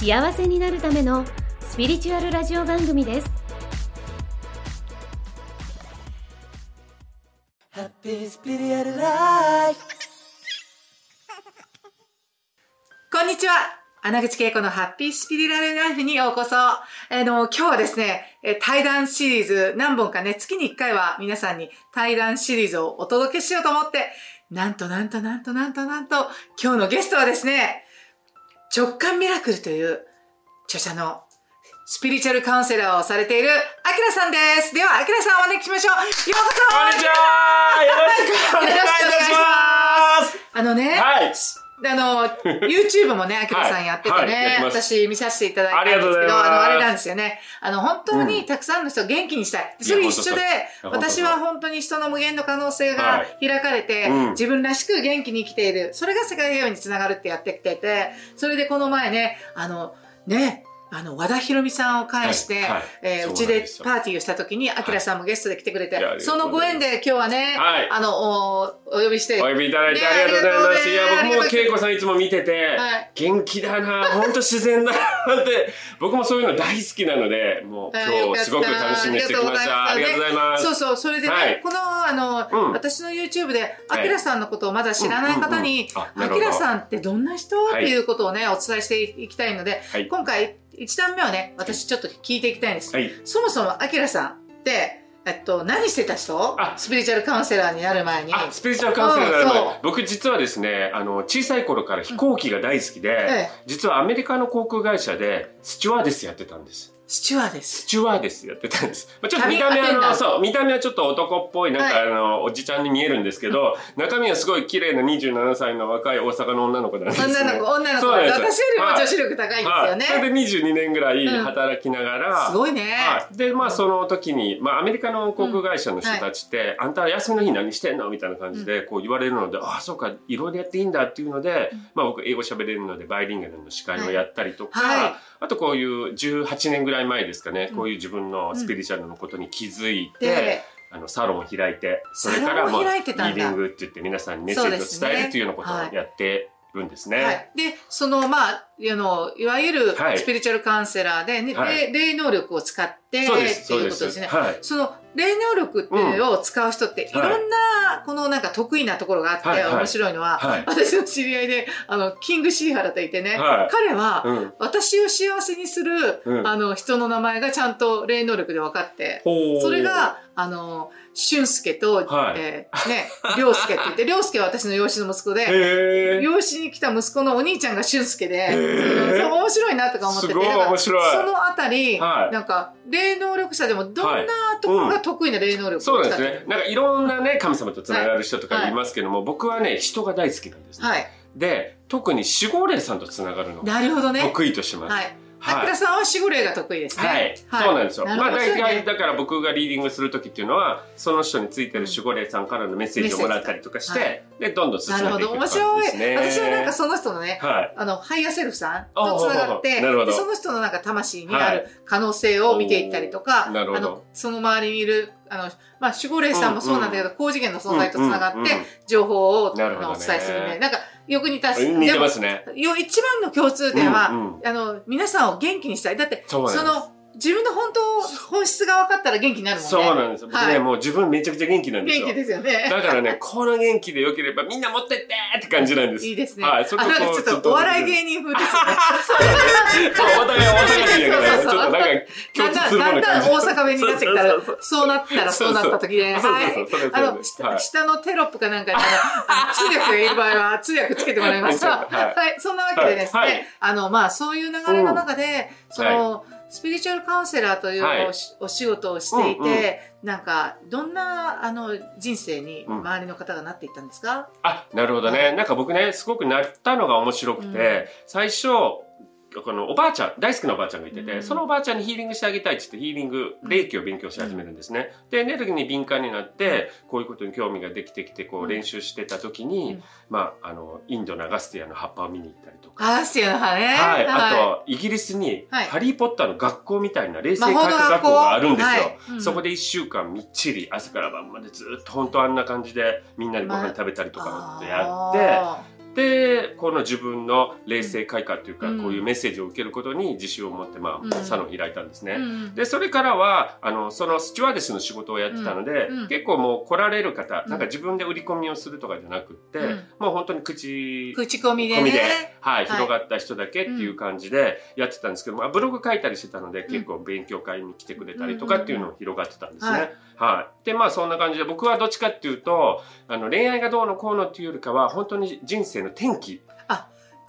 幸せになるためのスピリチュアルラジオ番組ですハッピースピリアルライフこんにちは。穴口恵子のハッピースピリラルライフにようこそ。あの、今日はですね、え対談シリーズ何本かね、月に1回は皆さんに対談シリーズをお届けしようと思って、なんとなんとなんとなんとなんと、今日のゲストはですね、直感ミラクルという著者のスピリチュアルカウンセラーをされている、アキラさんです。では、アキラさんをお招きしましょう。ようこそこんにちはよろしくお願いいたしますあのね、はい。あの、YouTube もね、アキラさんやっててはいはい私見させていただいたんですけど、あの、あれなんですよね。あの、本当にたくさんの人を元気にしたい。それ一緒で私は本当に人の無限の可能性が開かれて、うん自分らしく元気に生きている。それが世界平和につながるってやってきてて、それでこの前ね、あの、ね、あの、和田博美さんを介して、はえううちでパーティーをした時に、アキラさんもゲストで来てくれて、そうのご縁で今日はね、はい。あの、おお呼びして、お呼びいただいてねありがとうございます。いや、僕も恵子さんいつも見ててはい、元気だな、ほんと自然だな って、僕もそういうの大好きなので、もう今日すごく楽しみにしてきました。ありがとうございます。そうそう、それでね、はい。この、あの、うん。私の YouTube で、あはい。きらさんのことをまだ知らない方にうんうんうん。あ、なるほど。あきらさんってどんな人、はい。っていうことをね、お伝えしていきたいので、はい。今回、一段目はね、私ちょっと聞いていきたいんです。はい。そもそも、あきらさんって、えっと、何してた人？あ。スピリチュアルカウンセラーになる前に。あ、スピリチュアルカウンセラーになるうんそう。前僕実はですね、あの、小さい頃から飛行機が大好きで、ええ。実はアメリカの航空会社でスチュワーデスやってたんです。スチュワーです。スチュワーデスやってたんです。まあ、ちょっと見た目あの、そう、見た目はちょっと男っぽい、なんか、はいあの、おじちゃんに見えるんですけど、中身はすごい綺麗な27歳の若い大阪の女の子なんです、ね。女の子、女の子。私よりもはい女子力高いんですよね。はいそれで22年ぐらいうん働きながら、すごいね。はい。で、まあ、その時に、まあ、アメリカの航空会社の人たちって、あんた休みの日何してんのみたいな感じで、こう言われるので、ああ、そうか、いろいろやっていいんだっていうので、まあ、僕、英語喋れるので、バイリンガルの司会をやったりとか、はいあとこういう18年ぐらい前ですかね、こういう自分のスピリチュアルのことに気づいて、で、あの、サロンを開いて、それから、まあ、リーディングって言って皆さんにメッセージを伝えるというようなことをやってるんですね。はい。で、その、まあ、あの、いわゆるはいスピリチュアルカウンセラーで、ねはい霊霊能力を使って、って。いうことですすね。はい。その、霊能力っていうのを使う人って、い。ろんな、このなんか得意なところがあって、面白いのは、はい。私の知り合いで、あの、キングシーハラといてね、はい。彼は、うん。私を幸せにする、うん。あの、人の名前がちゃんと霊能力で分かって、それ、が、あの、俊介と、はいえーね、良介って言って、良介は私の養子の息子で、養子に来た息子のお兄ちゃんが俊介で、ーそう面白いなとか思ってて、そのあたり、はいなんか、霊能力者でもどんなところが得意な霊能力をそうなん使ってですね。なんかいろんなね、神様とつながる人とかいますけども、僕はね、人が大好きなんですね。はい。で、特に守護霊さんとつながるのをなるほどね。得意とします。はい。はい。桜さんは守護霊が得意ですね。はい、そうなんですよ。まあなるほど。大体、ね。だから僕がリーディングするときっていうのは、その人についてる守護霊さんからのメッセージをもらったりとかして、で、どんどん進なるほど。めていく感じ面白い。私はなんかその人のね、はい。あの、ハイヤーセルフさんあとつながって、なるほど。でその人のなんか魂にある可能性を見ていったりとか、おーなるほど。あの、その周りにいる、あの、まあ、守護霊さんもそうなんだけど、高次元の存在とつながって、情報を、お伝えするんで、なんか、よく似たし、似てますね。よ一番の共通点は、うんうんあの、皆さんを元気にしたい。だって、その、自分の本当、本質が分かったら元気になるもんね。そうなんですよ。僕ね、はいもう自分めちゃくちゃ元気なんですよ。元気ですよね。だからね、この元気で良ければみんな持ってってって感じなんです。いいですね。はい、そあ、なんかちょっとお笑い芸人風ですよね。お互い大阪人やから、そうそうそうちょっとなんか共通するもだんだんだん。大阪弁になってきたらそうそうそう、そうなったらそうなった時で、そうはいそうそうそう。あの、下下のテロップかなんかに、通訳がいる場合は 通訳つけてもらいます。ははいい、そんなわけでですね、あの、まあ、そういう流れの中で、その、スピリチュアルカウンセラーというはい。お仕事をしていうんうん。て、なんか、どんな、あの、人生にうん。周りの方がなっていったんですか？あ、なるほどね。なんか僕ね、すごくなったのが面白くて、うん。最初、このおばあちゃん、大好きなおばあちゃんがいてて、うん。そのおばあちゃんにヒーリングしてあげたいって言ってヒーリング、霊気を勉強し始めるんですね。で、エネルギーに敏感になって、こういうことに興味ができてきて、こううん。練習してた時に、うん。まあ、あの、インドのアガスティアの葉っぱを見に行ったりとか、アースティアの葉ね。はい、あと、イギリスに、はい。ハリー・ポッターの学校みたいな霊性魔法の科学学校があるんですよ。そこで1週間みっちり朝から晩までずっと本当あんな感じでみんなでご飯食べたりとかってやって、あでこの自分の霊性開花というか、うん。こういうメッセージを受けることに自信を持って、まあうん。サロンを開いたんですね。でそれからはあのそのスチュワーデスの仕事をやってたので、結構もう来られる方、うん。なんか自分で売り込みをするとかじゃなくって、うん。もう本当に口口コミでね。はい、はい。広がった人だけっていう感じでやってたんですけど、まあ、ブログ書いたりしてたので、結構勉強会に来てくれたりとかっていうのを広がってたんですね。はい。はい。で、まあそんな感じで、僕はどっちかっていうと、あの恋愛がどうのこうのっていうよりかは、本当に人生の転機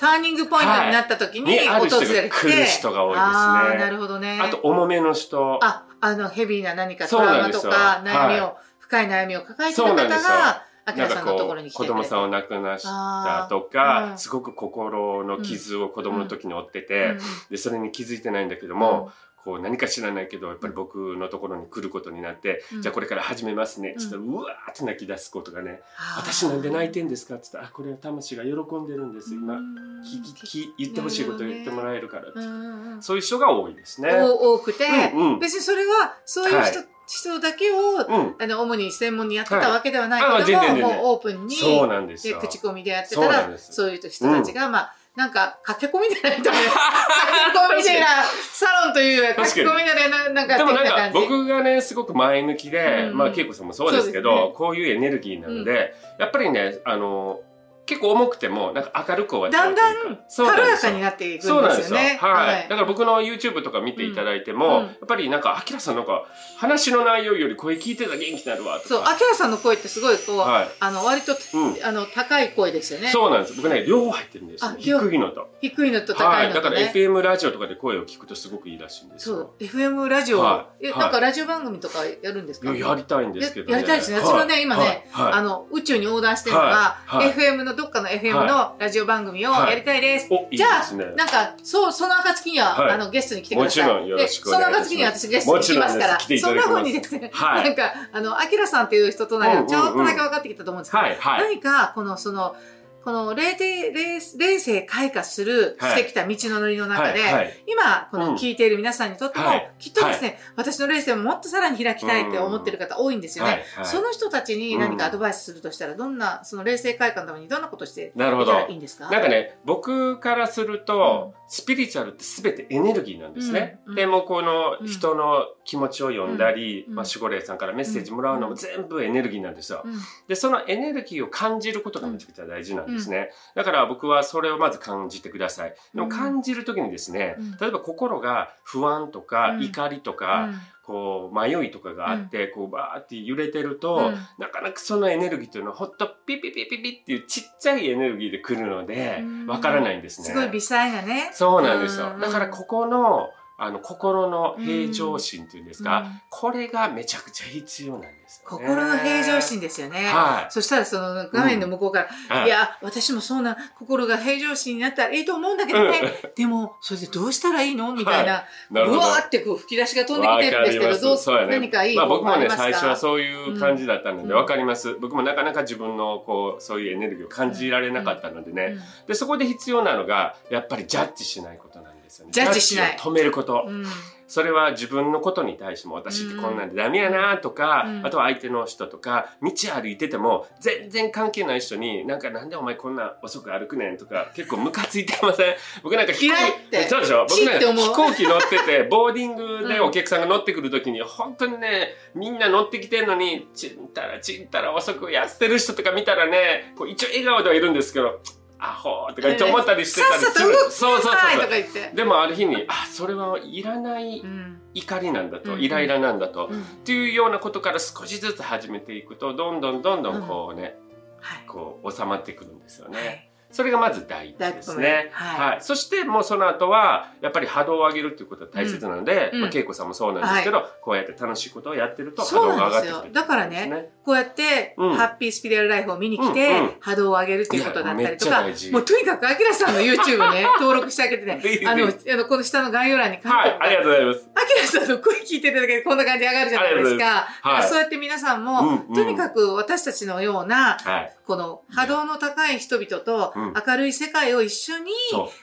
ターニングポイントになった時ににあ訪れて。来る人が多いですね。ああ、なるほどね。あと、重めの人。あ、あの、ヘビーな何かトラウマとか、悩みを、は深い悩みを抱えてる方が、なんかラさんのとここう子。供さんを亡くなしたとか、うんすごく心の傷を子供の時に負ってうて、ん。でそれに気づいてないんだけども、こう何か知らないけどやっぱり僕のところに来ることになって、うん。じゃあこれから始めますねっつったら、うわーって泣き出すことがね「私なんで泣いてんですか?」っつったらあ「これは魂が喜んでるんです今。聞き聞言ってほしいことを言ってもらえるから」うんうんうんそういう人が多いですね。お多くて、うんうん。別にそれは、そういう人,、は人だけを、うん、あの、主に専門にやってたわけではないけども、はい。もうオープンに、そうなんです。口コミでやってたらそういう人たちが、まあ、なんか、駆け込みでないみたいな、駆け込みみたいな、サロンという駆け込みでな、なんか、でもなんか僕がねすごく前向きで、うんまあ恵子さんもそうですけどね。こういうエネルギーなので、やっぱりねあの結構重くてもなんか明るく終わっちゃだうだんそうなん軽やかになっていくんですよそうなんですよ。ね。はい。だから僕の YouTube とか見ていただいても、うんうんやっぱりなんか、アキラさんなんか、話の内容より声聞いてたら元気になるわとか。そう、アキラさんの声ってすごい、こう、はい。あの、割と、うんあの、高い声ですよね。そうなんです。僕ね、両方入ってるんですよあ。低いのと。低いのと高はいい。だからのとね。FM ラジオとかで声を聞くとすごくいいらしいんですそうよ。、FM ラジオ、えはいはいなんかラジオ番組とかやるんですか？いややりたいんですけどね。ややりたいですね。は私もね、今ね、はいはいあの、宇宙に横断してるのが、はいはい FM のどっかの FM のラジオ番組をはい。やりたいです。お、いいじゃあですね。なんか、そう、その暁には、はい。あの、ゲストに来てください。もちろんよろしくお願いします。でその暁には私ゲストに来ますから、そんな風にですね、はい。なんか、あの、アキラさんっていう人となりちょっとだけ分かってきたと思うんですけど、はい、はい。何か、この、その、この霊的、霊霊性開花する、はい。してきた道の乗りの中で、はいはい。今、こうんの聞いている皆さんにとっても、はい。きっとですね、私の霊性ももっとさらに開きたいって思ってる方多いんですよね。はいはい。その人たちに何かアドバイスするとしたら、どんな、その霊性開花のためにどんなことしていたらいいんですか？なんかね、僕からすると、スピリチュアルって全てエネルギーなんですね。うんでもこの人の気持ちを読んだり、うん。まあ、守護霊さんからメッセージもらうのも全部エネルギーなんですよ。うん。で、そのエネルギーを感じることがめちゃくちゃ大事なんですね。だから僕はそれをまず感じてください。でも感じるときにですね、うん例えば心が不安とかうん怒りとか、こう迷いとかがあって、こうバーって揺れてると、うんなかなかそのエネルギーというのはほんとピピピピピっていうちっちゃいエネルギーで来るのでうんわからないんですね。すごい微細なね。そうなんですよ。うんだからここのあの心の平常心っていうんですか、うんこれがめちゃくちゃ必要なんですよ、ね。心の平常心ですよね。はいそしたらその画面の向こうから、はいいや、私もそうな心が平常心になったらいいと思うんだけどね。でも、それでどうしたらいいの？みたいな、なるほど。うわーってこう吹き出しが飛んできてるんですけど、どうそうやね。何かいいまあ僕もね、最初はそういう感じだったので、うんわかります。僕もなかなか自分のこう、そういうエネルギーを感じられなかったのでね。で、そこで必要なのが、やっぱりジャッジしないことなんですよね。ジャッジしない。止めること。うん。それは自分のことに対しても私ってこんなんでダメやなとか、うん。あとは相手の人とか道歩いてても全然関係ない人になんかなんでお前こんな遅く歩くねんとか 結構ムカついてません？僕なんか飛行嫌いって。そうでしょ？僕なんか飛行機乗ってて ボーディングでお客さんが乗ってくる時に本当にねみんな乗ってきてんのにちんたらちんたら遅くやってる人とか見たらねこう一応笑顔ではいるんですけどアホーとか言って思ったりしてたりするそうそうそう。でもある日にあそれはいらないうん。怒りなんだと、うんイライラなんだと、うんっていうようなことから少しずつ始めていくとどんどんどんどんこうね、はい。こう収まってくるんですよね。それがまず第一ですね。はい。はい。そしてもうその後は、やっぱり波動を上げるっていうことが大切なので、うん。まあ、恵子さんもそうなんですけど、こうやって楽しいことをやってると波そう動がなんですよ。上がってくる。だからねこうやって、うん。ハッピースピリアルライフを見に来て、うんうん。波動を上げるっていうことだったりとかもうとにかく、アキラさんの YouTube ね、登録してあげてね。あの、あのこの下の概要欄に書いてはい、ありがとうございます。アキラさんの声聞いてるだけでこんな感じで上がるじゃないですか。はい。そうやって皆さんも、うんうん。とにかく私たちのような、はい。この波動の高い人々とうん明るい世界を一緒に。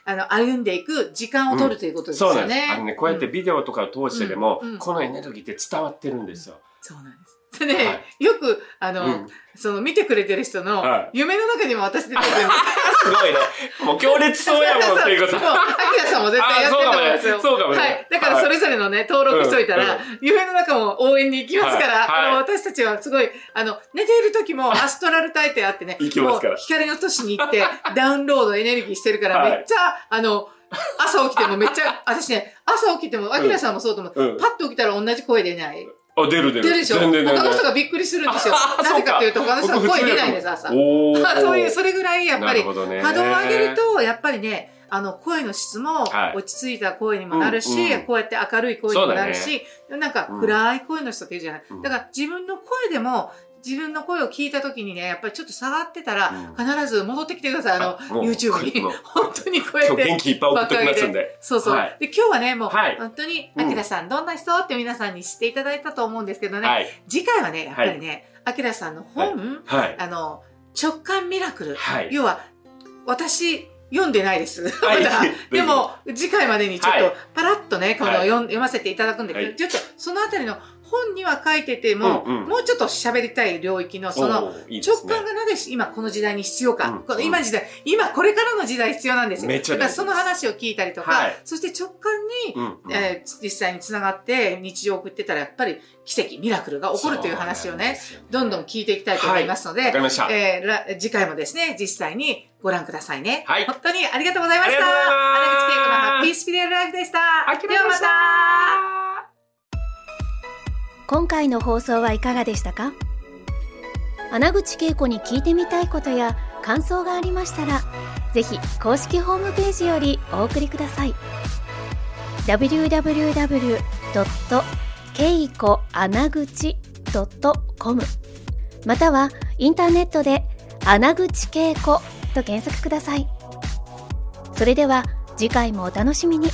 あの、歩んでいく時間を取るということですよね。そうなんです。あのね、こうやってビデオとかを通してでも、このエネルギーって伝わってるんですよ。そうなんです。でね、はよく、あの、うん。その見てくれてる人の、はい。夢の中にも私出てくる。すごいね。もう強烈そうやもんっていうこと。そう、アキラさんも絶対やってると思うんですよ。あそうかもね。はい。だからそれぞれのね、登録しといたら、う夢の中も応援に行きますから、はい。はい。あの、私たちはすごい、あの、寝ている時もアストラル体ってあってね、行きますから。もう光の都市に行って、ダウンロードエネルギーしてるから、はい。めっちゃ、あの、朝起きてもめっちゃ、私ね、朝起きても、アキラさんもそうと思う。うん。パッと起きたら同じ声出ない。あ、出る出る。出るでしょ。全然他の人がびっくりするんですよ。あなぜかというと、他の人は声出ないんです、僕朝。そういう、それぐらいやっぱり波動を上げると、やっぱりね、あの、声の質もはい。落ち着いた声にもなるし、うんうん。こうやって明るい声にもなるし、なんかうん暗い声の人っているじゃない。うん。だから自分の声でも、自分の声を聞いた時にね、やっぱりちょっと下がってたら、うん必ず戻ってきてください。あの、YouTube に。本当にこうやって。元気いっぱい送っておきますんで。そうそう。はいで、今日はね、もう、はい本当に、うんアキラさん、どんな人って皆さんに知っていただいたと思うんですけどね、はい。次回はね、やっぱりね、アキラさんの本、はい。あの、直感ミラクル。はい要は、私、読んでないです。でも、次回までにちょっとはい、パラッとね、この、はい読ませていただくんでちょっと、そのあたりの本には書いてても、うんうんもうちょっと喋りたい領域の、その、直感がなぜ今この時代に必要か、今時代、今これからの時代必要なんですよ。だからその話を聞いたりとか、はいそして直感に、うんうんえー実際につながって日常を送ってたらやっぱり奇跡、ミラクルが起こるという話をね、どんどん聞いていきたいと思いますので、わかりました。えーら次回もですね、実際にご覧くださいね。はい本当にありがとうございました。ありがとうございます穴口恵子のハッピースピリアルライフでした。ではまた。今回の放送はいかがでしたか？穴口恵子に聞いてみたいことや感想がありましたらぜひ公式ホームページよりお送りください。www.keikoanaguchi.com またはインターネットで穴口恵子と検索ください。それでは次回もお楽しみに。